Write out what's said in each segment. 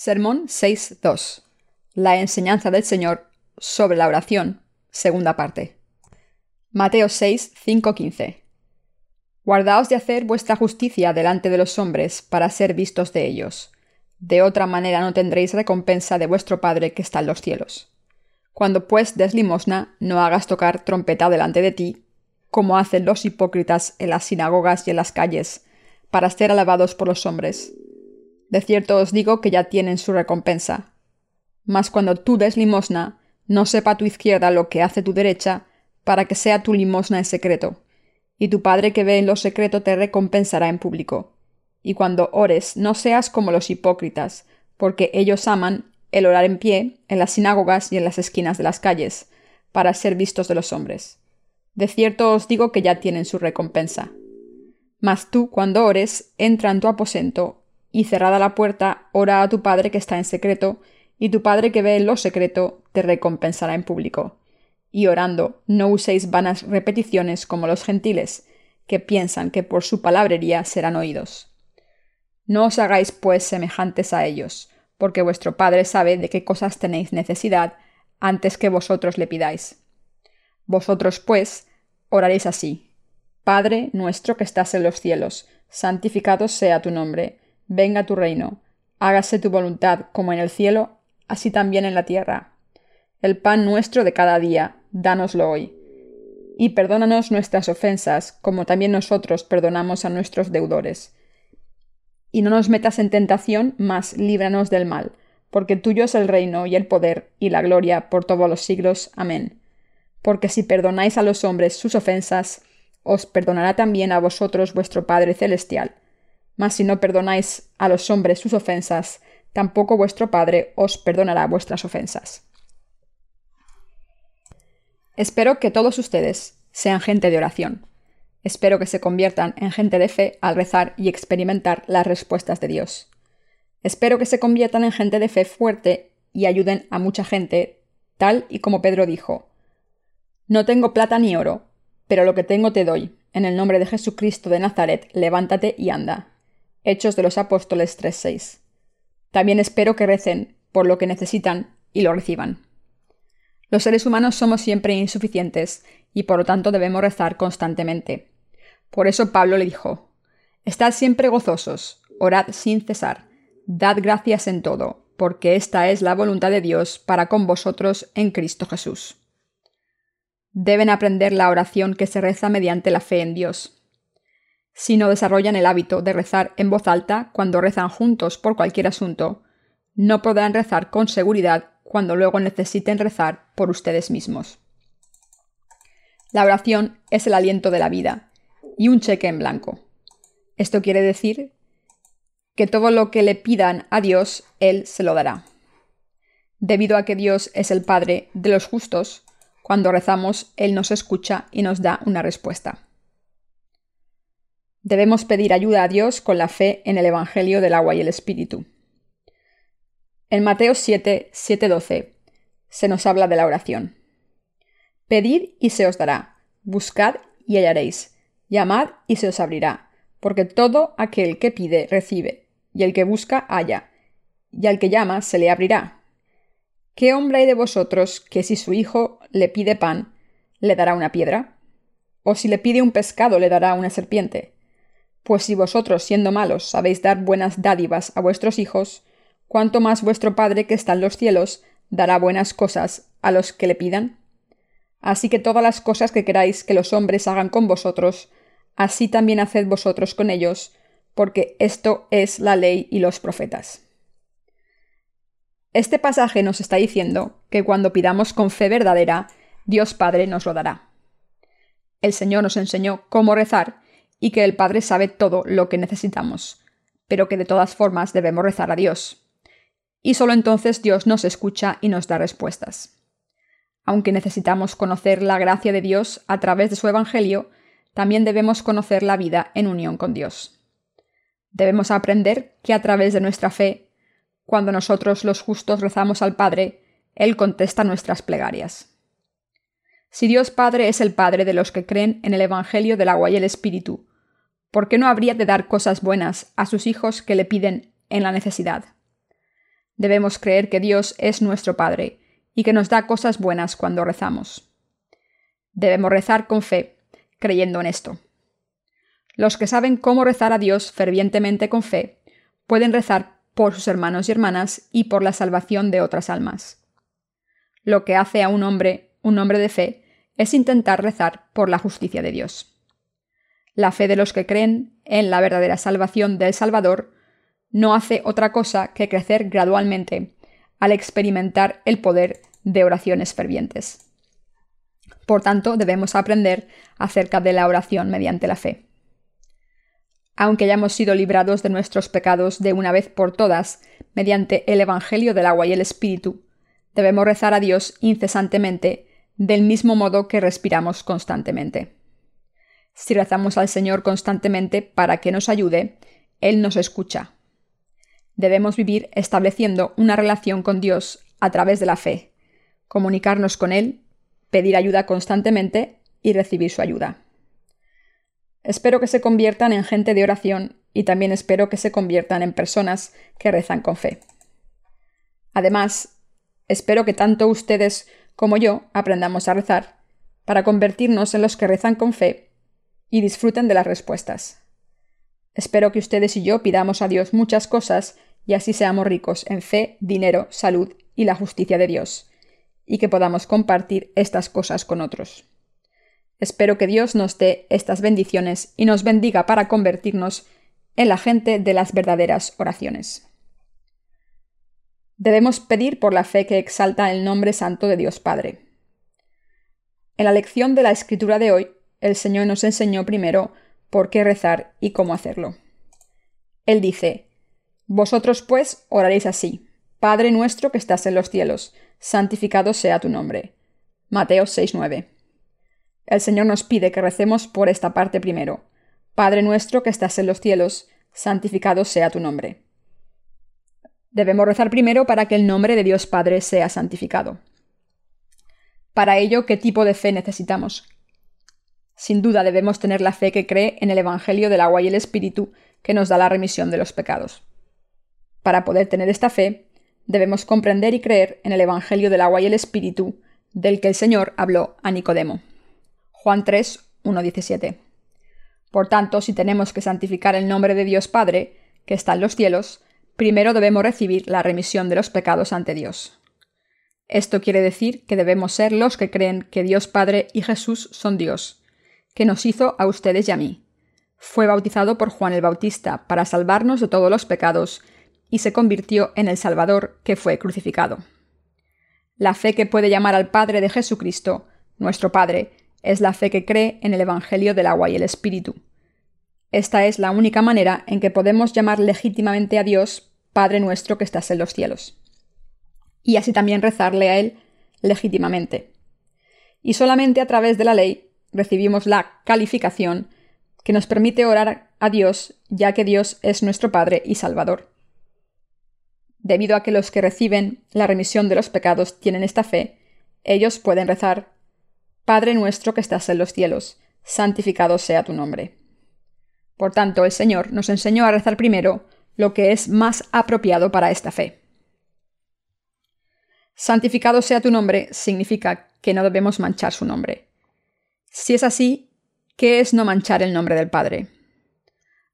Sermón 6.2. La enseñanza del Señor sobre la oración, segunda parte. Mateo 6, 15. Guardaos de hacer vuestra justicia delante de los hombres para ser vistos de ellos. De otra manera no tendréis recompensa de vuestro Padre que está en los cielos. Cuando pues des limosna, no hagas tocar trompeta delante de ti, como hacen los hipócritas en las sinagogas y en las calles, para ser alabados por los hombres de cierto os digo que ya tienen su recompensa. Mas cuando tú des limosna, no sepa tu izquierda lo que hace tu derecha, para que sea tu limosna en secreto. Y tu Padre que ve en lo secreto te recompensará en público. Y cuando ores, no seas como los hipócritas, porque ellos aman el orar en pie, en las sinagogas y en las esquinas de las calles, para ser vistos de los hombres. De cierto os digo que ya tienen su recompensa. Mas tú, cuando ores, entra en tu aposento, y cerrada la puerta, ora a tu Padre que está en secreto, y tu Padre que ve en lo secreto te recompensará en público. Y orando, no uséis vanas repeticiones como los gentiles, que piensan que por su palabrería serán oídos. No os hagáis pues semejantes a ellos, porque vuestro Padre sabe de qué cosas tenéis necesidad antes que vosotros le pidáis. Vosotros, pues, oraréis así. Padre nuestro que estás en los cielos, santificado sea tu nombre venga tu reino, hágase tu voluntad como en el cielo, así también en la tierra. El pan nuestro de cada día, dánoslo hoy. Y perdónanos nuestras ofensas, como también nosotros perdonamos a nuestros deudores. Y no nos metas en tentación, mas líbranos del mal, porque tuyo es el reino y el poder y la gloria por todos los siglos. Amén. Porque si perdonáis a los hombres sus ofensas, os perdonará también a vosotros vuestro Padre Celestial mas si no perdonáis a los hombres sus ofensas, tampoco vuestro Padre os perdonará vuestras ofensas. Espero que todos ustedes sean gente de oración. Espero que se conviertan en gente de fe al rezar y experimentar las respuestas de Dios. Espero que se conviertan en gente de fe fuerte y ayuden a mucha gente, tal y como Pedro dijo. No tengo plata ni oro, pero lo que tengo te doy. En el nombre de Jesucristo de Nazaret, levántate y anda. Hechos de los Apóstoles 3.6. También espero que recen por lo que necesitan y lo reciban. Los seres humanos somos siempre insuficientes y por lo tanto debemos rezar constantemente. Por eso Pablo le dijo, Estad siempre gozosos, orad sin cesar, dad gracias en todo, porque esta es la voluntad de Dios para con vosotros en Cristo Jesús. Deben aprender la oración que se reza mediante la fe en Dios si no desarrollan el hábito de rezar en voz alta cuando rezan juntos por cualquier asunto, no podrán rezar con seguridad cuando luego necesiten rezar por ustedes mismos. La oración es el aliento de la vida y un cheque en blanco. Esto quiere decir que todo lo que le pidan a Dios, Él se lo dará. Debido a que Dios es el Padre de los justos, cuando rezamos, Él nos escucha y nos da una respuesta. Debemos pedir ayuda a Dios con la fe en el Evangelio del agua y el Espíritu. En Mateo 7, 7, 12 se nos habla de la oración. Pedid y se os dará, buscad y hallaréis, llamad y se os abrirá, porque todo aquel que pide recibe, y el que busca halla, y al que llama se le abrirá. ¿Qué hombre hay de vosotros que si su hijo le pide pan, le dará una piedra? ¿O si le pide un pescado, le dará una serpiente? Pues si vosotros, siendo malos, sabéis dar buenas dádivas a vuestros hijos, cuánto más vuestro Padre que está en los cielos dará buenas cosas a los que le pidan. Así que todas las cosas que queráis que los hombres hagan con vosotros, así también haced vosotros con ellos, porque esto es la ley y los profetas. Este pasaje nos está diciendo que cuando pidamos con fe verdadera, Dios Padre nos lo dará. El Señor nos enseñó cómo rezar y que el Padre sabe todo lo que necesitamos, pero que de todas formas debemos rezar a Dios. Y solo entonces Dios nos escucha y nos da respuestas. Aunque necesitamos conocer la gracia de Dios a través de su Evangelio, también debemos conocer la vida en unión con Dios. Debemos aprender que a través de nuestra fe, cuando nosotros los justos rezamos al Padre, Él contesta nuestras plegarias. Si Dios Padre es el Padre de los que creen en el Evangelio del agua y el Espíritu, ¿por qué no habría de dar cosas buenas a sus hijos que le piden en la necesidad? Debemos creer que Dios es nuestro Padre y que nos da cosas buenas cuando rezamos. Debemos rezar con fe, creyendo en esto. Los que saben cómo rezar a Dios fervientemente con fe pueden rezar por sus hermanos y hermanas y por la salvación de otras almas. Lo que hace a un hombre un hombre de fe es intentar rezar por la justicia de Dios. La fe de los que creen en la verdadera salvación del Salvador no hace otra cosa que crecer gradualmente al experimentar el poder de oraciones fervientes. Por tanto, debemos aprender acerca de la oración mediante la fe aunque hayamos sido librados de nuestros pecados de una vez por todas, mediante el Evangelio del agua y el Espíritu, debemos rezar a Dios incesantemente, del mismo modo que respiramos constantemente. Si rezamos al Señor constantemente para que nos ayude, Él nos escucha. Debemos vivir estableciendo una relación con Dios a través de la fe, comunicarnos con Él, pedir ayuda constantemente y recibir su ayuda. Espero que se conviertan en gente de oración y también espero que se conviertan en personas que rezan con fe. Además, espero que tanto ustedes como yo aprendamos a rezar para convertirnos en los que rezan con fe y disfruten de las respuestas. Espero que ustedes y yo pidamos a Dios muchas cosas y así seamos ricos en fe, dinero, salud y la justicia de Dios, y que podamos compartir estas cosas con otros. Espero que Dios nos dé estas bendiciones y nos bendiga para convertirnos en la gente de las verdaderas oraciones. Debemos pedir por la fe que exalta el nombre santo de Dios Padre. En la lección de la escritura de hoy, el Señor nos enseñó primero por qué rezar y cómo hacerlo. Él dice, Vosotros pues oraréis así, Padre nuestro que estás en los cielos, santificado sea tu nombre. Mateo 6:9. El Señor nos pide que recemos por esta parte primero. Padre nuestro que estás en los cielos, santificado sea tu nombre. Debemos rezar primero para que el nombre de Dios Padre sea santificado. Para ello, ¿qué tipo de fe necesitamos? Sin duda debemos tener la fe que cree en el Evangelio del agua y el Espíritu que nos da la remisión de los pecados. Para poder tener esta fe, debemos comprender y creer en el Evangelio del agua y el Espíritu del que el Señor habló a Nicodemo. Juan 3, 1, 17. Por tanto, si tenemos que santificar el nombre de Dios Padre, que está en los cielos, primero debemos recibir la remisión de los pecados ante Dios. Esto quiere decir que debemos ser los que creen que Dios Padre y Jesús son Dios, que nos hizo a ustedes y a mí. Fue bautizado por Juan el Bautista para salvarnos de todos los pecados y se convirtió en el Salvador que fue crucificado. La fe que puede llamar al Padre de Jesucristo, nuestro Padre, es la fe que cree en el Evangelio del agua y el Espíritu. Esta es la única manera en que podemos llamar legítimamente a Dios Padre nuestro que estás en los cielos. Y así también rezarle a Él legítimamente. Y solamente a través de la ley recibimos la calificación que nos permite orar a Dios, ya que Dios es nuestro Padre y Salvador. Debido a que los que reciben la remisión de los pecados tienen esta fe, ellos pueden rezar Padre nuestro que estás en los cielos, santificado sea tu nombre. Por tanto, el Señor nos enseñó a rezar primero lo que es más apropiado para esta fe. Santificado sea tu nombre significa que no debemos manchar su nombre. Si es así, ¿qué es no manchar el nombre del Padre?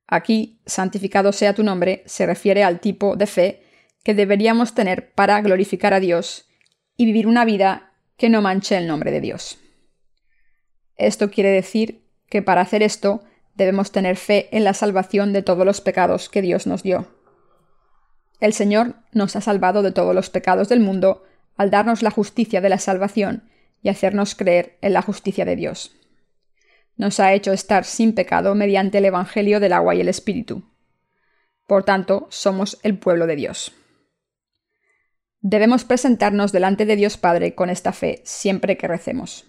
Aquí, santificado sea tu nombre se refiere al tipo de fe que deberíamos tener para glorificar a Dios y vivir una vida que no manche el nombre de Dios. Esto quiere decir que para hacer esto debemos tener fe en la salvación de todos los pecados que Dios nos dio. El Señor nos ha salvado de todos los pecados del mundo al darnos la justicia de la salvación y hacernos creer en la justicia de Dios. Nos ha hecho estar sin pecado mediante el Evangelio del agua y el Espíritu. Por tanto, somos el pueblo de Dios. Debemos presentarnos delante de Dios Padre con esta fe siempre que recemos.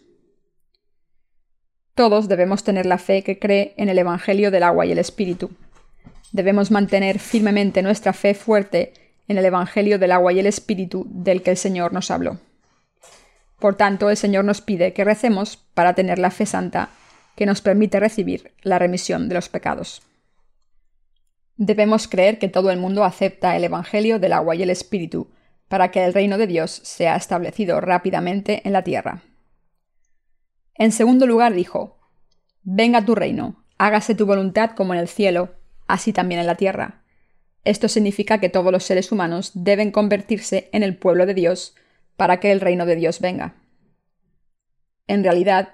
Todos debemos tener la fe que cree en el Evangelio del agua y el Espíritu. Debemos mantener firmemente nuestra fe fuerte en el Evangelio del agua y el Espíritu del que el Señor nos habló. Por tanto, el Señor nos pide que recemos para tener la fe santa que nos permite recibir la remisión de los pecados. Debemos creer que todo el mundo acepta el Evangelio del agua y el Espíritu, para que el reino de Dios sea establecido rápidamente en la tierra. En segundo lugar dijo, Venga tu reino, hágase tu voluntad como en el cielo, así también en la tierra. Esto significa que todos los seres humanos deben convertirse en el pueblo de Dios para que el reino de Dios venga. En realidad,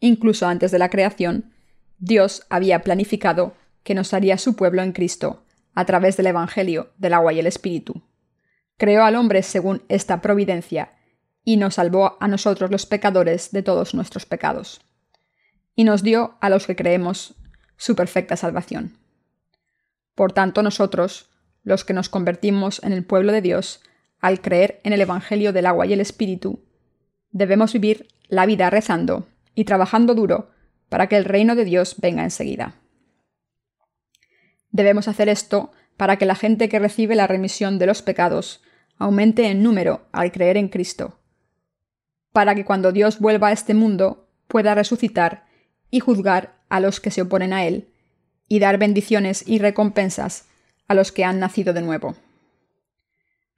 incluso antes de la creación, Dios había planificado que nos haría su pueblo en Cristo, a través del Evangelio del agua y el Espíritu. Creó al hombre según esta providencia, y nos salvó a nosotros los pecadores de todos nuestros pecados. Y nos dio a los que creemos su perfecta salvación. Por tanto, nosotros, los que nos convertimos en el pueblo de Dios, al creer en el Evangelio del agua y el Espíritu, debemos vivir la vida rezando y trabajando duro para que el reino de Dios venga enseguida. Debemos hacer esto para que la gente que recibe la remisión de los pecados aumente en número al creer en Cristo, para que cuando Dios vuelva a este mundo pueda resucitar y juzgar a los que se oponen a Él, y dar bendiciones y recompensas a los que han nacido de nuevo.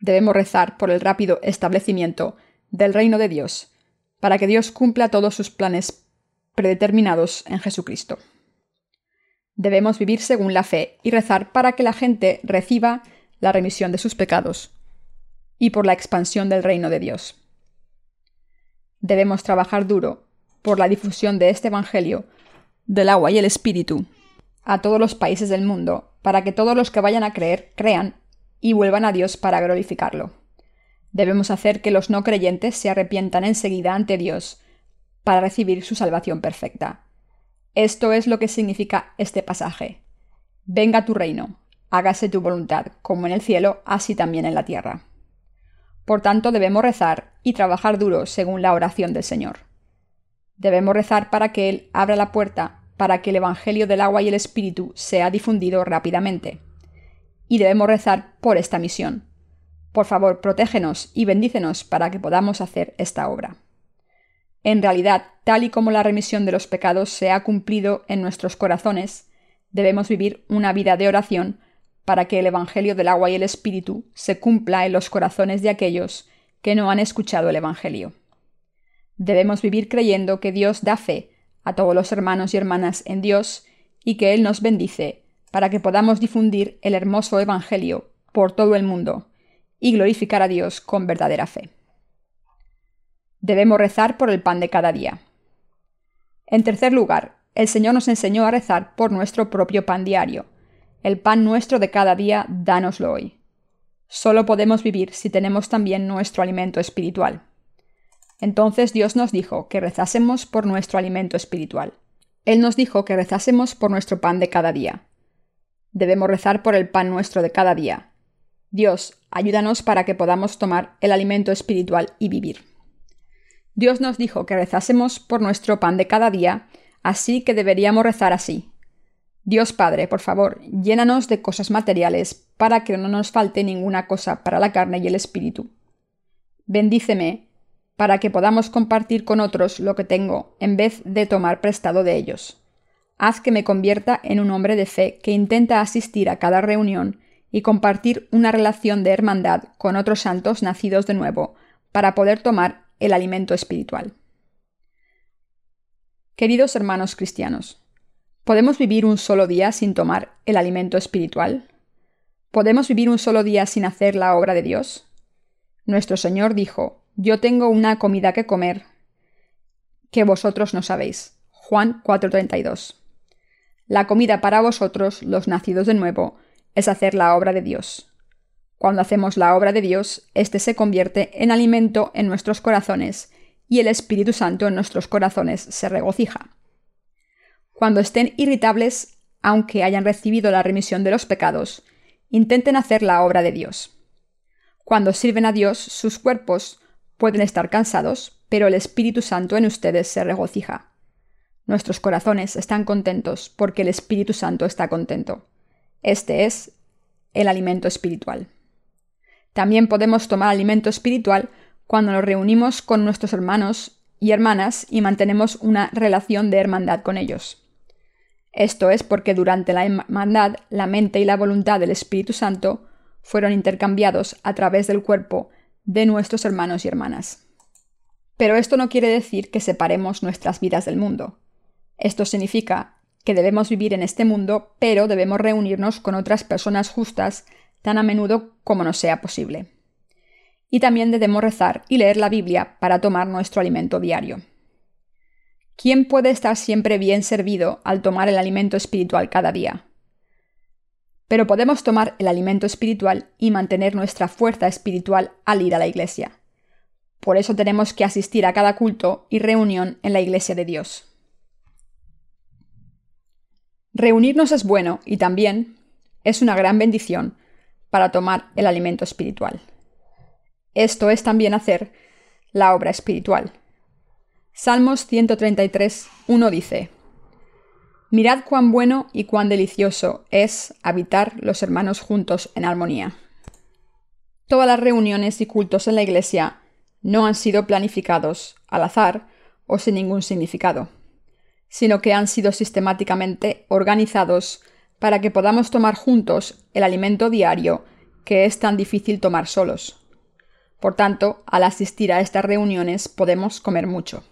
Debemos rezar por el rápido establecimiento del reino de Dios, para que Dios cumpla todos sus planes predeterminados en Jesucristo. Debemos vivir según la fe y rezar para que la gente reciba la remisión de sus pecados y por la expansión del reino de Dios. Debemos trabajar duro por la difusión de este Evangelio, del agua y el Espíritu, a todos los países del mundo, para que todos los que vayan a creer crean y vuelvan a Dios para glorificarlo. Debemos hacer que los no creyentes se arrepientan enseguida ante Dios para recibir su salvación perfecta. Esto es lo que significa este pasaje. Venga tu reino, hágase tu voluntad, como en el cielo, así también en la tierra. Por tanto, debemos rezar y trabajar duro según la oración del Señor. Debemos rezar para que Él abra la puerta para que el Evangelio del agua y el Espíritu sea difundido rápidamente. Y debemos rezar por esta misión. Por favor, protégenos y bendícenos para que podamos hacer esta obra. En realidad, tal y como la remisión de los pecados se ha cumplido en nuestros corazones, debemos vivir una vida de oración para que el Evangelio del agua y el Espíritu se cumpla en los corazones de aquellos que no han escuchado el Evangelio. Debemos vivir creyendo que Dios da fe a todos los hermanos y hermanas en Dios y que Él nos bendice para que podamos difundir el hermoso Evangelio por todo el mundo y glorificar a Dios con verdadera fe. Debemos rezar por el pan de cada día. En tercer lugar, el Señor nos enseñó a rezar por nuestro propio pan diario. El pan nuestro de cada día, dánoslo hoy. Solo podemos vivir si tenemos también nuestro alimento espiritual. Entonces Dios nos dijo que rezásemos por nuestro alimento espiritual. Él nos dijo que rezásemos por nuestro pan de cada día. Debemos rezar por el pan nuestro de cada día. Dios, ayúdanos para que podamos tomar el alimento espiritual y vivir. Dios nos dijo que rezásemos por nuestro pan de cada día, así que deberíamos rezar así. Dios Padre, por favor, llénanos de cosas materiales para que no nos falte ninguna cosa para la carne y el espíritu. Bendíceme para que podamos compartir con otros lo que tengo en vez de tomar prestado de ellos. Haz que me convierta en un hombre de fe que intenta asistir a cada reunión y compartir una relación de hermandad con otros santos nacidos de nuevo, para poder tomar el alimento espiritual. Queridos hermanos cristianos, ¿podemos vivir un solo día sin tomar el alimento espiritual? ¿Podemos vivir un solo día sin hacer la obra de Dios? Nuestro Señor dijo, Yo tengo una comida que comer que vosotros no sabéis. Juan 4:32. La comida para vosotros, los nacidos de nuevo, es hacer la obra de Dios. Cuando hacemos la obra de Dios, éste se convierte en alimento en nuestros corazones y el Espíritu Santo en nuestros corazones se regocija. Cuando estén irritables, aunque hayan recibido la remisión de los pecados, intenten hacer la obra de Dios. Cuando sirven a Dios, sus cuerpos pueden estar cansados, pero el Espíritu Santo en ustedes se regocija. Nuestros corazones están contentos porque el Espíritu Santo está contento. Este es el alimento espiritual. También podemos tomar alimento espiritual cuando nos reunimos con nuestros hermanos y hermanas y mantenemos una relación de hermandad con ellos. Esto es porque durante la hermandad la mente y la voluntad del Espíritu Santo fueron intercambiados a través del cuerpo de nuestros hermanos y hermanas. Pero esto no quiere decir que separemos nuestras vidas del mundo. Esto significa que debemos vivir en este mundo, pero debemos reunirnos con otras personas justas tan a menudo como nos sea posible. Y también debemos rezar y leer la Biblia para tomar nuestro alimento diario. ¿Quién puede estar siempre bien servido al tomar el alimento espiritual cada día? Pero podemos tomar el alimento espiritual y mantener nuestra fuerza espiritual al ir a la iglesia. Por eso tenemos que asistir a cada culto y reunión en la iglesia de Dios. Reunirnos es bueno y también es una gran bendición para tomar el alimento espiritual. Esto es también hacer la obra espiritual. Salmos 133, 1 dice, Mirad cuán bueno y cuán delicioso es habitar los hermanos juntos en armonía. Todas las reuniones y cultos en la Iglesia no han sido planificados al azar o sin ningún significado, sino que han sido sistemáticamente organizados para que podamos tomar juntos el alimento diario que es tan difícil tomar solos. Por tanto, al asistir a estas reuniones podemos comer mucho.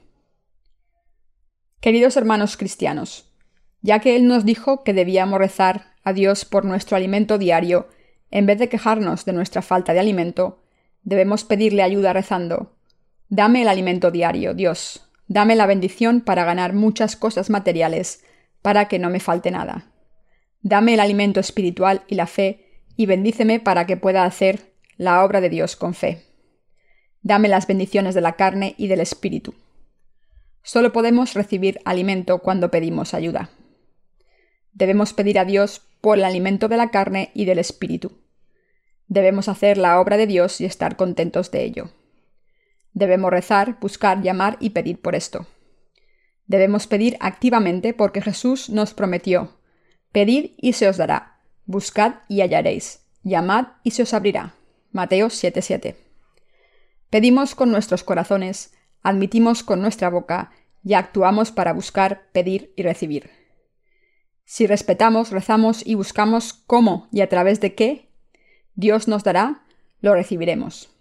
Queridos hermanos cristianos, ya que Él nos dijo que debíamos rezar a Dios por nuestro alimento diario, en vez de quejarnos de nuestra falta de alimento, debemos pedirle ayuda rezando. Dame el alimento diario, Dios. Dame la bendición para ganar muchas cosas materiales, para que no me falte nada. Dame el alimento espiritual y la fe, y bendíceme para que pueda hacer la obra de Dios con fe. Dame las bendiciones de la carne y del espíritu. Solo podemos recibir alimento cuando pedimos ayuda. Debemos pedir a Dios por el alimento de la carne y del espíritu. Debemos hacer la obra de Dios y estar contentos de ello. Debemos rezar, buscar, llamar y pedir por esto. Debemos pedir activamente porque Jesús nos prometió, Pedid y se os dará, buscad y hallaréis, llamad y se os abrirá. Mateo 7:7. Pedimos con nuestros corazones, admitimos con nuestra boca y actuamos para buscar, pedir y recibir. Si respetamos, rezamos y buscamos cómo y a través de qué Dios nos dará, lo recibiremos.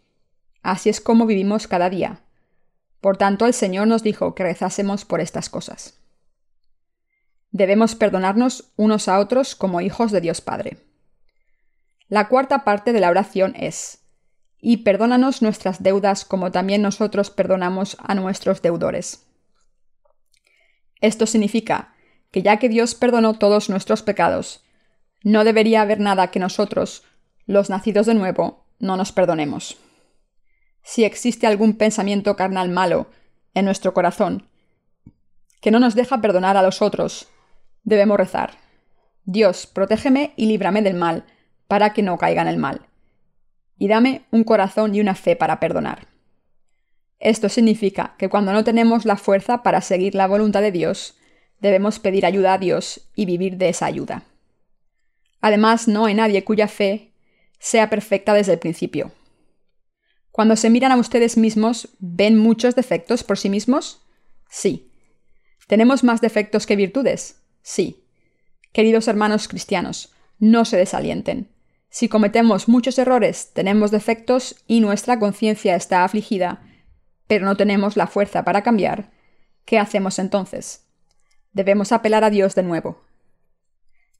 Así es como vivimos cada día. Por tanto, el Señor nos dijo que rezásemos por estas cosas. Debemos perdonarnos unos a otros como hijos de Dios Padre. La cuarta parte de la oración es, y perdónanos nuestras deudas como también nosotros perdonamos a nuestros deudores. Esto significa que ya que Dios perdonó todos nuestros pecados, no debería haber nada que nosotros, los nacidos de nuevo, no nos perdonemos. Si existe algún pensamiento carnal malo en nuestro corazón, que no nos deja perdonar a los otros, debemos rezar. Dios, protégeme y líbrame del mal, para que no caiga en el mal. Y dame un corazón y una fe para perdonar. Esto significa que cuando no tenemos la fuerza para seguir la voluntad de Dios, debemos pedir ayuda a Dios y vivir de esa ayuda. Además, no hay nadie cuya fe sea perfecta desde el principio. Cuando se miran a ustedes mismos, ¿ven muchos defectos por sí mismos? Sí. ¿Tenemos más defectos que virtudes? Sí. Queridos hermanos cristianos, no se desalienten. Si cometemos muchos errores, tenemos defectos y nuestra conciencia está afligida, pero no tenemos la fuerza para cambiar, ¿qué hacemos entonces? Debemos apelar a Dios de nuevo.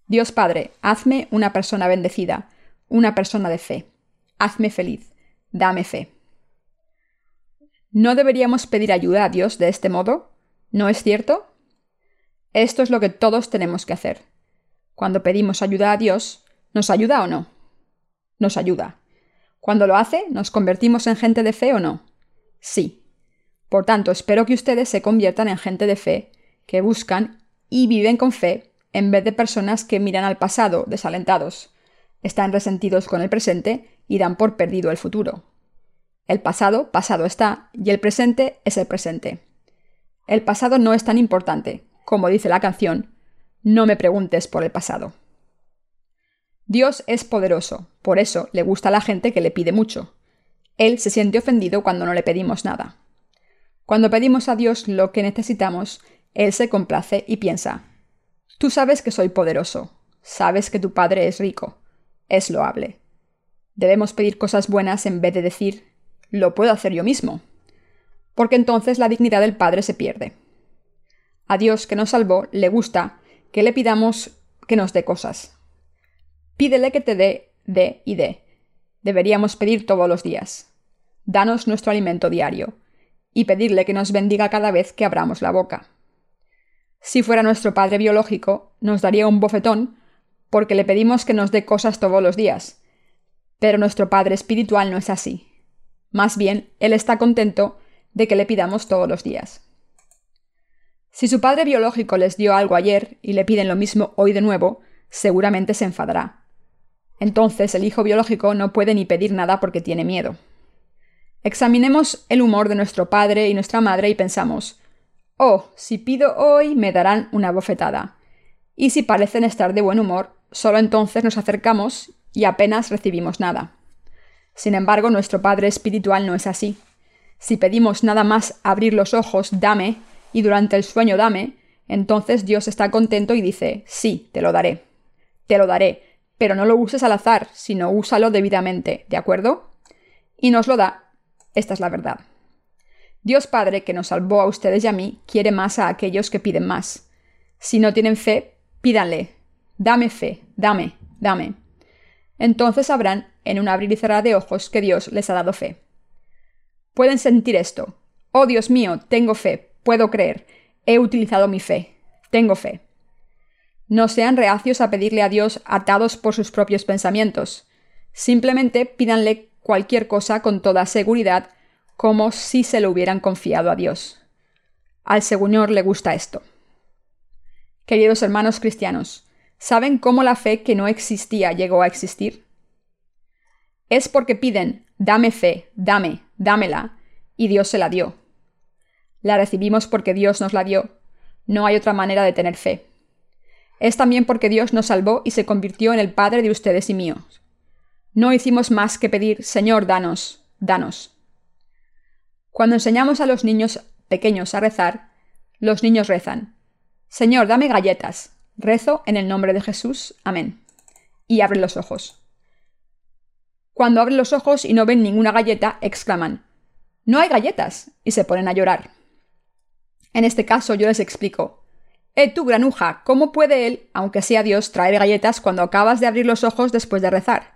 Dios Padre, hazme una persona bendecida, una persona de fe. Hazme feliz, dame fe. ¿No deberíamos pedir ayuda a Dios de este modo? ¿No es cierto? Esto es lo que todos tenemos que hacer. Cuando pedimos ayuda a Dios, ¿nos ayuda o no? Nos ayuda. Cuando lo hace, ¿nos convertimos en gente de fe o no? Sí. Por tanto, espero que ustedes se conviertan en gente de fe, que buscan y viven con fe, en vez de personas que miran al pasado desalentados están resentidos con el presente y dan por perdido el futuro. El pasado, pasado está, y el presente es el presente. El pasado no es tan importante, como dice la canción, no me preguntes por el pasado. Dios es poderoso, por eso le gusta a la gente que le pide mucho. Él se siente ofendido cuando no le pedimos nada. Cuando pedimos a Dios lo que necesitamos, Él se complace y piensa, Tú sabes que soy poderoso, sabes que tu Padre es rico, es loable. Debemos pedir cosas buenas en vez de decir, lo puedo hacer yo mismo, porque entonces la dignidad del Padre se pierde. A Dios que nos salvó le gusta que le pidamos que nos dé cosas. Pídele que te dé, dé y dé. Deberíamos pedir todos los días. Danos nuestro alimento diario, y pedirle que nos bendiga cada vez que abramos la boca. Si fuera nuestro padre biológico, nos daría un bofetón porque le pedimos que nos dé cosas todos los días. Pero nuestro padre espiritual no es así. Más bien, él está contento de que le pidamos todos los días. Si su padre biológico les dio algo ayer y le piden lo mismo hoy de nuevo, seguramente se enfadará. Entonces el hijo biológico no puede ni pedir nada porque tiene miedo. Examinemos el humor de nuestro padre y nuestra madre y pensamos, oh, si pido hoy me darán una bofetada. Y si parecen estar de buen humor, solo entonces nos acercamos y apenas recibimos nada. Sin embargo, nuestro Padre Espiritual no es así. Si pedimos nada más abrir los ojos, dame, y durante el sueño dame, entonces Dios está contento y dice, sí, te lo daré. Te lo daré, pero no lo uses al azar, sino úsalo debidamente, ¿de acuerdo? Y nos lo da. Esta es la verdad. Dios Padre, que nos salvó a ustedes y a mí, quiere más a aquellos que piden más. Si no tienen fe, pídanle. Dame fe, dame, dame. Entonces sabrán, en un abrir y cerrar de ojos, que Dios les ha dado fe. Pueden sentir esto. Oh Dios mío, tengo fe, Puedo creer. He utilizado mi fe. Tengo fe. No sean reacios a pedirle a Dios atados por sus propios pensamientos. Simplemente pídanle cualquier cosa con toda seguridad, como si se lo hubieran confiado a Dios. Al Señor le gusta esto. Queridos hermanos cristianos, ¿saben cómo la fe que no existía llegó a existir? Es porque piden, dame fe, dame, dámela, y Dios se la dio. La recibimos porque Dios nos la dio. No hay otra manera de tener fe. Es también porque Dios nos salvó y se convirtió en el Padre de ustedes y míos. No hicimos más que pedir, Señor, danos, danos. Cuando enseñamos a los niños pequeños a rezar, los niños rezan, Señor, dame galletas. Rezo en el nombre de Jesús. Amén. Y abren los ojos. Cuando abren los ojos y no ven ninguna galleta, exclaman, No hay galletas. y se ponen a llorar. En este caso yo les explico. Eh, tú, granuja, ¿cómo puede él, aunque sea Dios, traer galletas cuando acabas de abrir los ojos después de rezar?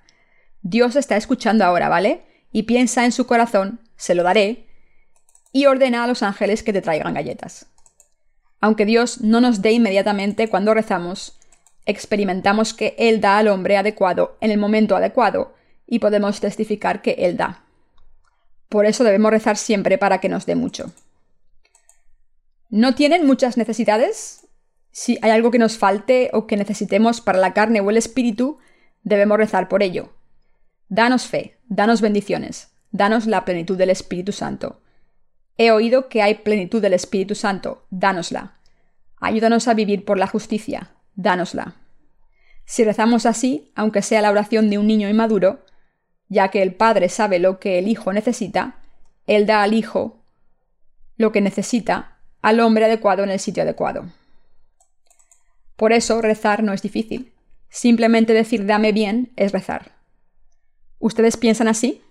Dios está escuchando ahora, ¿vale? Y piensa en su corazón, se lo daré, y ordena a los ángeles que te traigan galletas. Aunque Dios no nos dé inmediatamente cuando rezamos, experimentamos que Él da al hombre adecuado en el momento adecuado, y podemos testificar que Él da. Por eso debemos rezar siempre para que nos dé mucho. ¿No tienen muchas necesidades? Si hay algo que nos falte o que necesitemos para la carne o el espíritu, debemos rezar por ello. Danos fe, danos bendiciones, danos la plenitud del Espíritu Santo. He oído que hay plenitud del Espíritu Santo, dánosla. Ayúdanos a vivir por la justicia, dánosla. Si rezamos así, aunque sea la oración de un niño inmaduro, ya que el Padre sabe lo que el Hijo necesita, Él da al Hijo lo que necesita al hombre adecuado en el sitio adecuado. Por eso rezar no es difícil. Simplemente decir dame bien es rezar. ¿Ustedes piensan así?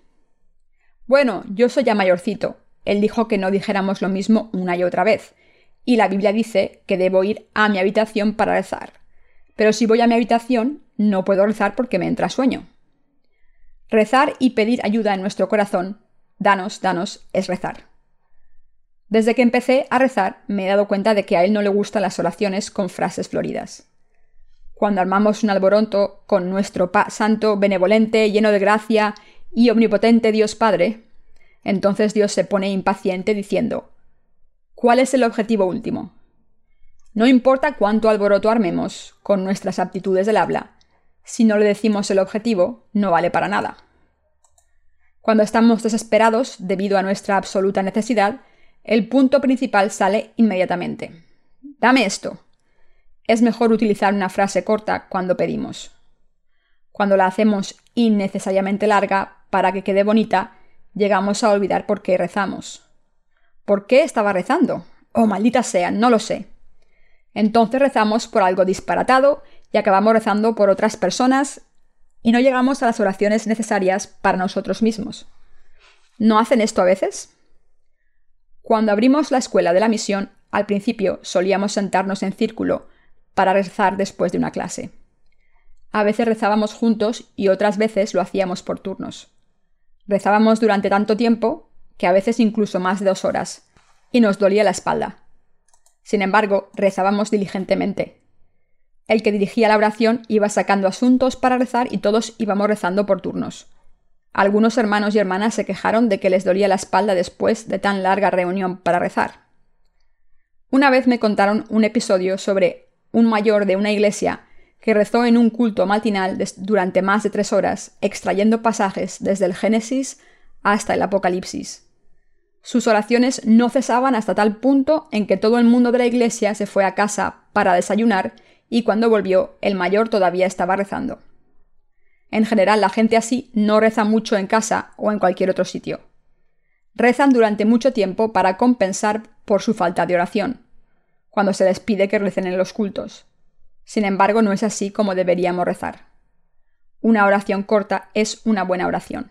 Bueno, yo soy ya mayorcito. Él dijo que no dijéramos lo mismo una y otra vez. Y la Biblia dice que debo ir a mi habitación para rezar. Pero si voy a mi habitación, no puedo rezar porque me entra sueño. Rezar y pedir ayuda en nuestro corazón, danos, danos, es rezar. Desde que empecé a rezar, me he dado cuenta de que a él no le gustan las oraciones con frases floridas. Cuando armamos un alboroto con nuestro santo, benevolente, lleno de gracia y omnipotente Dios Padre, entonces Dios se pone impaciente diciendo, ¿cuál es el objetivo último? No importa cuánto alboroto armemos con nuestras aptitudes del habla, si no le decimos el objetivo, no vale para nada. Cuando estamos desesperados debido a nuestra absoluta necesidad, el punto principal sale inmediatamente. Dame esto. Es mejor utilizar una frase corta cuando pedimos. Cuando la hacemos innecesariamente larga para que quede bonita, llegamos a olvidar por qué rezamos. ¿Por qué estaba rezando? Oh, maldita sea, no lo sé. Entonces rezamos por algo disparatado y acabamos rezando por otras personas y no llegamos a las oraciones necesarias para nosotros mismos. ¿No hacen esto a veces? Cuando abrimos la escuela de la misión, al principio solíamos sentarnos en círculo para rezar después de una clase. A veces rezábamos juntos y otras veces lo hacíamos por turnos. Rezábamos durante tanto tiempo que a veces incluso más de dos horas, y nos dolía la espalda. Sin embargo, rezábamos diligentemente. El que dirigía la oración iba sacando asuntos para rezar y todos íbamos rezando por turnos. Algunos hermanos y hermanas se quejaron de que les dolía la espalda después de tan larga reunión para rezar. Una vez me contaron un episodio sobre un mayor de una iglesia que rezó en un culto matinal durante más de tres horas, extrayendo pasajes desde el Génesis hasta el Apocalipsis. Sus oraciones no cesaban hasta tal punto en que todo el mundo de la iglesia se fue a casa para desayunar y cuando volvió el mayor todavía estaba rezando. En general la gente así no reza mucho en casa o en cualquier otro sitio. Rezan durante mucho tiempo para compensar por su falta de oración, cuando se les pide que recen en los cultos. Sin embargo, no es así como deberíamos rezar. Una oración corta es una buena oración.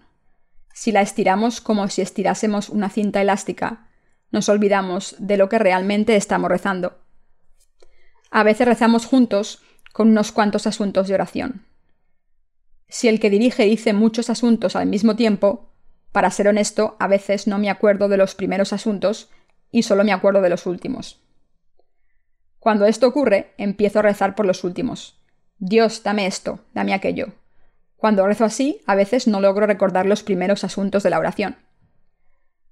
Si la estiramos como si estirásemos una cinta elástica, nos olvidamos de lo que realmente estamos rezando. A veces rezamos juntos con unos cuantos asuntos de oración. Si el que dirige dice muchos asuntos al mismo tiempo, para ser honesto, a veces no me acuerdo de los primeros asuntos y solo me acuerdo de los últimos. Cuando esto ocurre, empiezo a rezar por los últimos. Dios, dame esto, dame aquello. Cuando rezo así, a veces no logro recordar los primeros asuntos de la oración.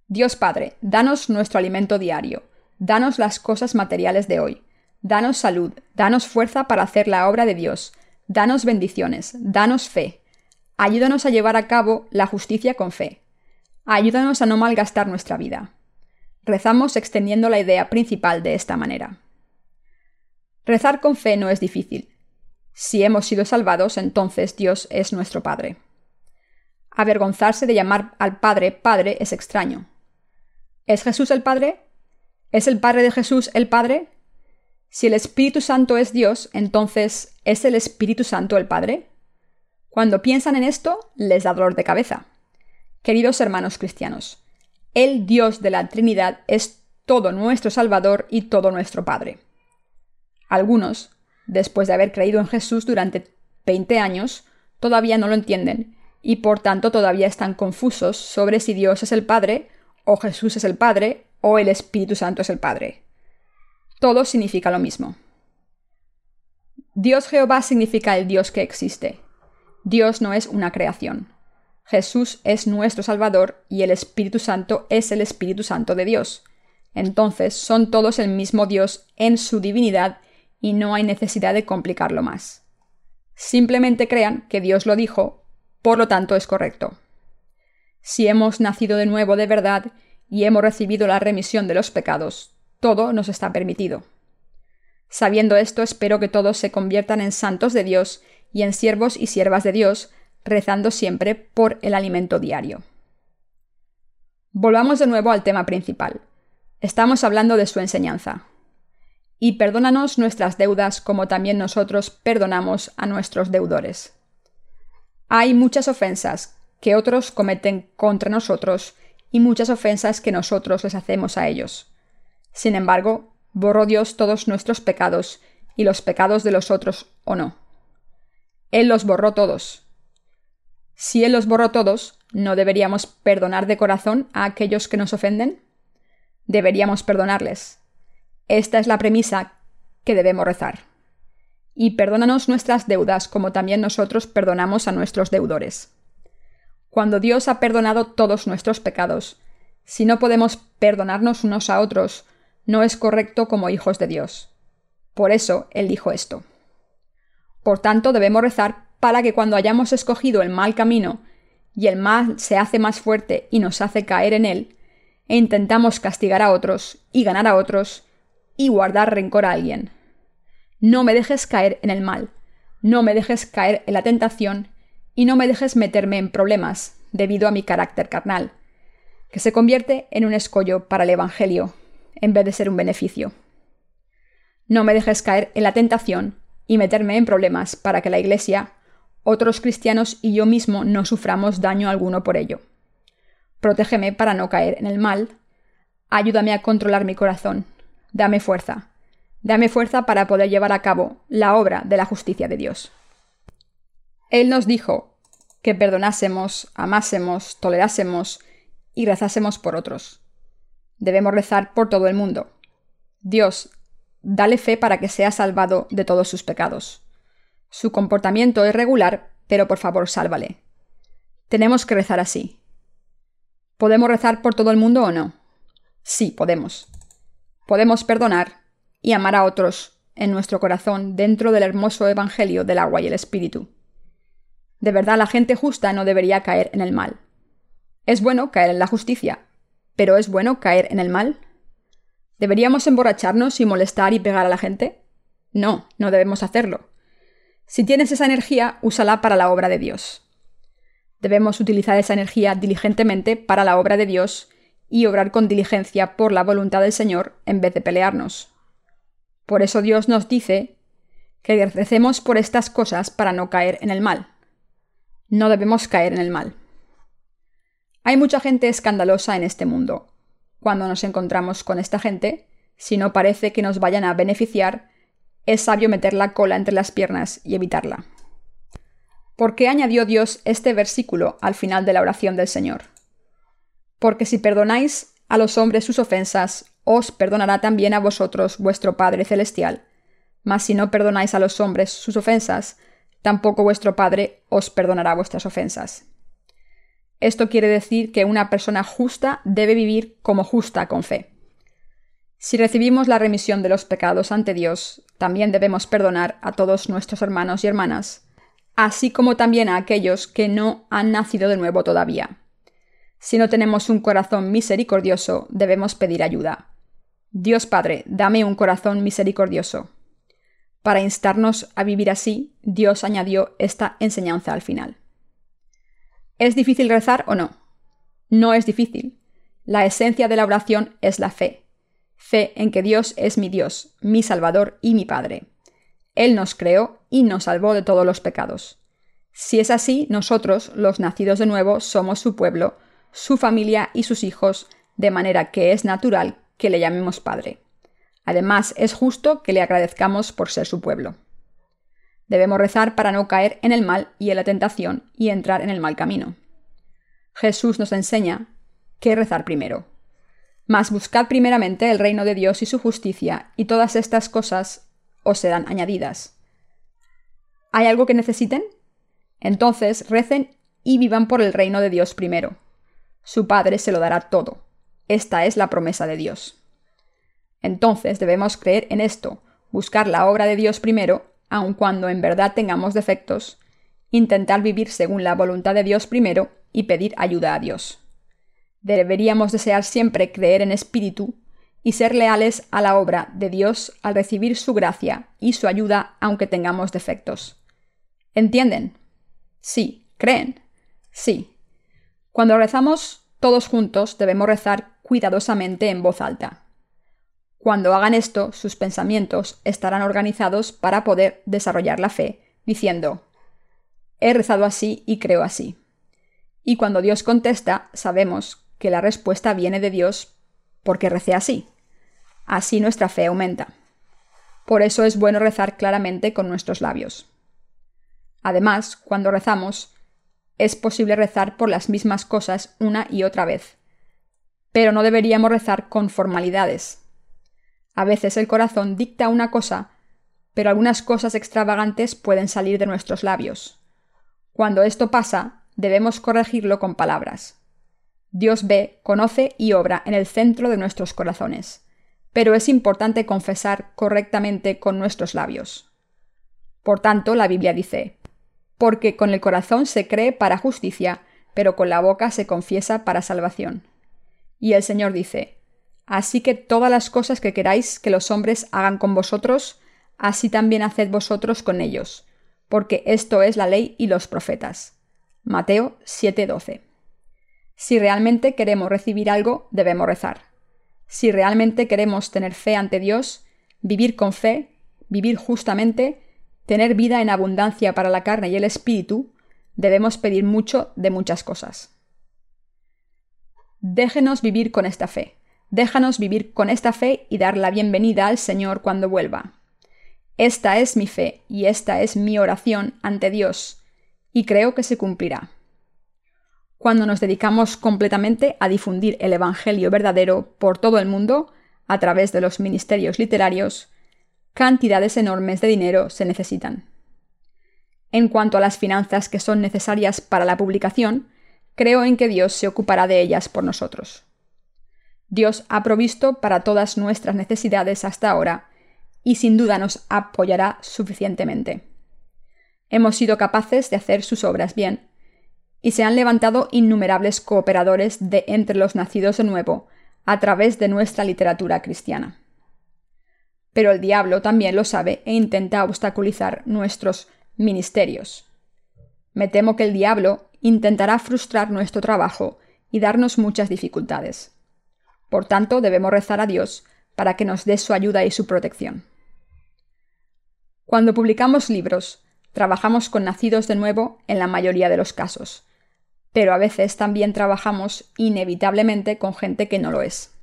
Dios Padre, danos nuestro alimento diario, danos las cosas materiales de hoy, danos salud, danos fuerza para hacer la obra de Dios, danos bendiciones, danos fe, ayúdanos a llevar a cabo la justicia con fe, ayúdanos a no malgastar nuestra vida. Rezamos extendiendo la idea principal de esta manera. Rezar con fe no es difícil, si hemos sido salvados, entonces Dios es nuestro Padre. Avergonzarse de llamar al Padre Padre es extraño. ¿Es Jesús el Padre? ¿Es el Padre de Jesús el Padre? Si el Espíritu Santo es Dios, entonces ¿es el Espíritu Santo el Padre? Cuando piensan en esto, les da dolor de cabeza. Queridos hermanos cristianos, el Dios de la Trinidad es todo nuestro Salvador y todo nuestro Padre. Algunos, después de haber creído en Jesús durante 20 años, todavía no lo entienden y por tanto todavía están confusos sobre si Dios es el Padre, o Jesús es el Padre, o el Espíritu Santo es el Padre. Todo significa lo mismo. Dios Jehová significa el Dios que existe. Dios no es una creación. Jesús es nuestro Salvador y el Espíritu Santo es el Espíritu Santo de Dios. Entonces son todos el mismo Dios en su divinidad y no hay necesidad de complicarlo más. Simplemente crean que Dios lo dijo, por lo tanto es correcto. Si hemos nacido de nuevo de verdad y hemos recibido la remisión de los pecados, todo nos está permitido. Sabiendo esto, espero que todos se conviertan en santos de Dios y en siervos y siervas de Dios, rezando siempre por el alimento diario. Volvamos de nuevo al tema principal. Estamos hablando de su enseñanza y perdónanos nuestras deudas como también nosotros perdonamos a nuestros deudores. Hay muchas ofensas que otros cometen contra nosotros y muchas ofensas que nosotros les hacemos a ellos. Sin embargo, borró Dios todos nuestros pecados y los pecados de los otros o no. Él los borró todos. Si Él los borró todos, ¿no deberíamos perdonar de corazón a aquellos que nos ofenden? Deberíamos perdonarles, esta es la premisa que debemos rezar. Y perdónanos nuestras deudas como también nosotros perdonamos a nuestros deudores. Cuando Dios ha perdonado todos nuestros pecados, si no podemos perdonarnos unos a otros, no es correcto como hijos de Dios. Por eso Él dijo esto. Por tanto, debemos rezar para que cuando hayamos escogido el mal camino y el mal se hace más fuerte y nos hace caer en él, e intentamos castigar a otros y ganar a otros, y guardar rencor a alguien. No me dejes caer en el mal, no me dejes caer en la tentación y no me dejes meterme en problemas debido a mi carácter carnal, que se convierte en un escollo para el Evangelio en vez de ser un beneficio. No me dejes caer en la tentación y meterme en problemas para que la Iglesia, otros cristianos y yo mismo no suframos daño alguno por ello. Protégeme para no caer en el mal. Ayúdame a controlar mi corazón. Dame fuerza. Dame fuerza para poder llevar a cabo la obra de la justicia de Dios. Él nos dijo que perdonásemos, amásemos, tolerásemos y rezásemos por otros. Debemos rezar por todo el mundo. Dios, dale fe para que sea salvado de todos sus pecados. Su comportamiento es regular, pero por favor sálvale. Tenemos que rezar así. ¿Podemos rezar por todo el mundo o no? Sí, podemos. Podemos perdonar y amar a otros en nuestro corazón dentro del hermoso Evangelio del agua y el Espíritu. De verdad, la gente justa no debería caer en el mal. Es bueno caer en la justicia, pero ¿es bueno caer en el mal? ¿Deberíamos emborracharnos y molestar y pegar a la gente? No, no debemos hacerlo. Si tienes esa energía, úsala para la obra de Dios. Debemos utilizar esa energía diligentemente para la obra de Dios y obrar con diligencia por la voluntad del Señor en vez de pelearnos. Por eso Dios nos dice que recemos por estas cosas para no caer en el mal. No debemos caer en el mal. Hay mucha gente escandalosa en este mundo. Cuando nos encontramos con esta gente, si no parece que nos vayan a beneficiar, es sabio meter la cola entre las piernas y evitarla. ¿Por qué añadió Dios este versículo al final de la oración del Señor? Porque si perdonáis a los hombres sus ofensas, os perdonará también a vosotros vuestro Padre Celestial. Mas si no perdonáis a los hombres sus ofensas, tampoco vuestro Padre os perdonará vuestras ofensas. Esto quiere decir que una persona justa debe vivir como justa con fe. Si recibimos la remisión de los pecados ante Dios, también debemos perdonar a todos nuestros hermanos y hermanas, así como también a aquellos que no han nacido de nuevo todavía. Si no tenemos un corazón misericordioso, debemos pedir ayuda. Dios Padre, dame un corazón misericordioso. Para instarnos a vivir así, Dios añadió esta enseñanza al final. ¿Es difícil rezar o no? No es difícil. La esencia de la oración es la fe. Fe en que Dios es mi Dios, mi Salvador y mi Padre. Él nos creó y nos salvó de todos los pecados. Si es así, nosotros, los nacidos de nuevo, somos su pueblo, su familia y sus hijos, de manera que es natural que le llamemos Padre. Además, es justo que le agradezcamos por ser su pueblo. Debemos rezar para no caer en el mal y en la tentación y entrar en el mal camino. Jesús nos enseña que rezar primero. Mas buscad primeramente el reino de Dios y su justicia, y todas estas cosas os serán añadidas. ¿Hay algo que necesiten? Entonces recen y vivan por el reino de Dios primero. Su Padre se lo dará todo. Esta es la promesa de Dios. Entonces debemos creer en esto, buscar la obra de Dios primero aun cuando en verdad tengamos defectos, intentar vivir según la voluntad de Dios primero y pedir ayuda a Dios. Deberíamos desear siempre creer en espíritu y ser leales a la obra de Dios al recibir su gracia y su ayuda aunque tengamos defectos. ¿Entienden? Sí. ¿Creen? Sí. Cuando rezamos todos juntos debemos rezar cuidadosamente en voz alta. Cuando hagan esto, sus pensamientos estarán organizados para poder desarrollar la fe, diciendo, he rezado así y creo así. Y cuando Dios contesta, sabemos que la respuesta viene de Dios porque recé así. Así nuestra fe aumenta. Por eso es bueno rezar claramente con nuestros labios. Además, cuando rezamos, es posible rezar por las mismas cosas una y otra vez. Pero no deberíamos rezar con formalidades, a veces el corazón dicta una cosa, pero algunas cosas extravagantes pueden salir de nuestros labios. Cuando esto pasa, debemos corregirlo con palabras. Dios ve, conoce y obra en el centro de nuestros corazones, pero es importante confesar correctamente con nuestros labios. Por tanto, la Biblia dice, porque con el corazón se cree para justicia, pero con la boca se confiesa para salvación. Y el Señor dice, Así que todas las cosas que queráis que los hombres hagan con vosotros, así también haced vosotros con ellos, porque esto es la ley y los profetas. Mateo 7:12. Si realmente queremos recibir algo, debemos rezar. Si realmente queremos tener fe ante Dios, vivir con fe, vivir justamente, tener vida en abundancia para la carne y el espíritu, debemos pedir mucho de muchas cosas. Déjenos vivir con esta fe. Déjanos vivir con esta fe y dar la bienvenida al Señor cuando vuelva. Esta es mi fe y esta es mi oración ante Dios, y creo que se cumplirá. Cuando nos dedicamos completamente a difundir el Evangelio verdadero por todo el mundo, a través de los ministerios literarios, cantidades enormes de dinero se necesitan. En cuanto a las finanzas que son necesarias para la publicación, creo en que Dios se ocupará de ellas por nosotros. Dios ha provisto para todas nuestras necesidades hasta ahora y sin duda nos apoyará suficientemente. Hemos sido capaces de hacer sus obras bien, y se han levantado innumerables cooperadores de entre los nacidos de nuevo a través de nuestra literatura cristiana. Pero el diablo también lo sabe e intenta obstaculizar nuestros ministerios. Me temo que el diablo intentará frustrar nuestro trabajo y darnos muchas dificultades. Por tanto, debemos rezar a Dios para que nos dé su ayuda y su protección. Cuando publicamos libros, trabajamos con nacidos de nuevo en la mayoría de los casos, pero a veces también trabajamos inevitablemente con gente que no lo es.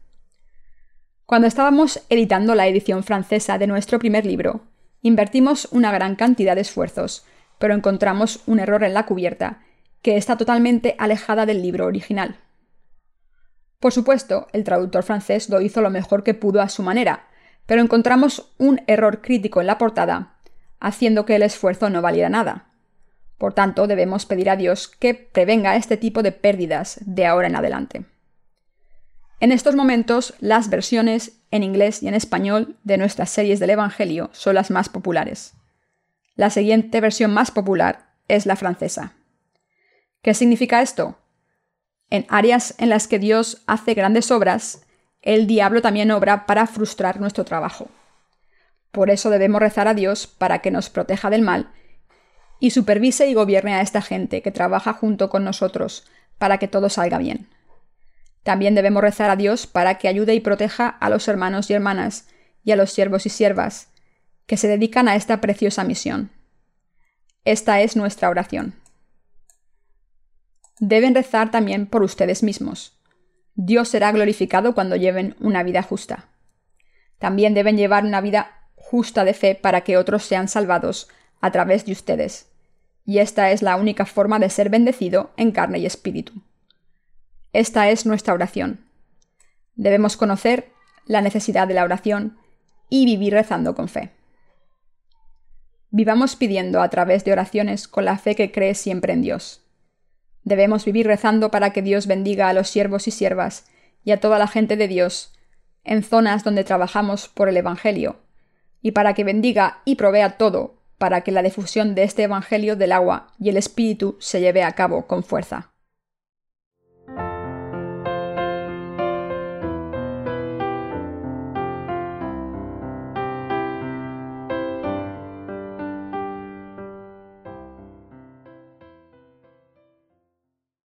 Cuando estábamos editando la edición francesa de nuestro primer libro, invertimos una gran cantidad de esfuerzos, pero encontramos un error en la cubierta que está totalmente alejada del libro original. Por supuesto, el traductor francés lo hizo lo mejor que pudo a su manera, pero encontramos un error crítico en la portada, haciendo que el esfuerzo no valiera nada. Por tanto, debemos pedir a Dios que prevenga este tipo de pérdidas de ahora en adelante. En estos momentos, las versiones en inglés y en español de nuestras series del Evangelio son las más populares. La siguiente versión más popular es la francesa. ¿Qué significa esto? En áreas en las que Dios hace grandes obras, el diablo también obra para frustrar nuestro trabajo. Por eso debemos rezar a Dios para que nos proteja del mal y supervise y gobierne a esta gente que trabaja junto con nosotros para que todo salga bien. También debemos rezar a Dios para que ayude y proteja a los hermanos y hermanas y a los siervos y siervas que se dedican a esta preciosa misión. Esta es nuestra oración. Deben rezar también por ustedes mismos. Dios será glorificado cuando lleven una vida justa. También deben llevar una vida justa de fe para que otros sean salvados a través de ustedes. Y esta es la única forma de ser bendecido en carne y espíritu. Esta es nuestra oración. Debemos conocer la necesidad de la oración y vivir rezando con fe. Vivamos pidiendo a través de oraciones con la fe que cree siempre en Dios. Debemos vivir rezando para que Dios bendiga a los siervos y siervas y a toda la gente de Dios en zonas donde trabajamos por el Evangelio, y para que bendiga y provea todo para que la difusión de este Evangelio del agua y el Espíritu se lleve a cabo con fuerza.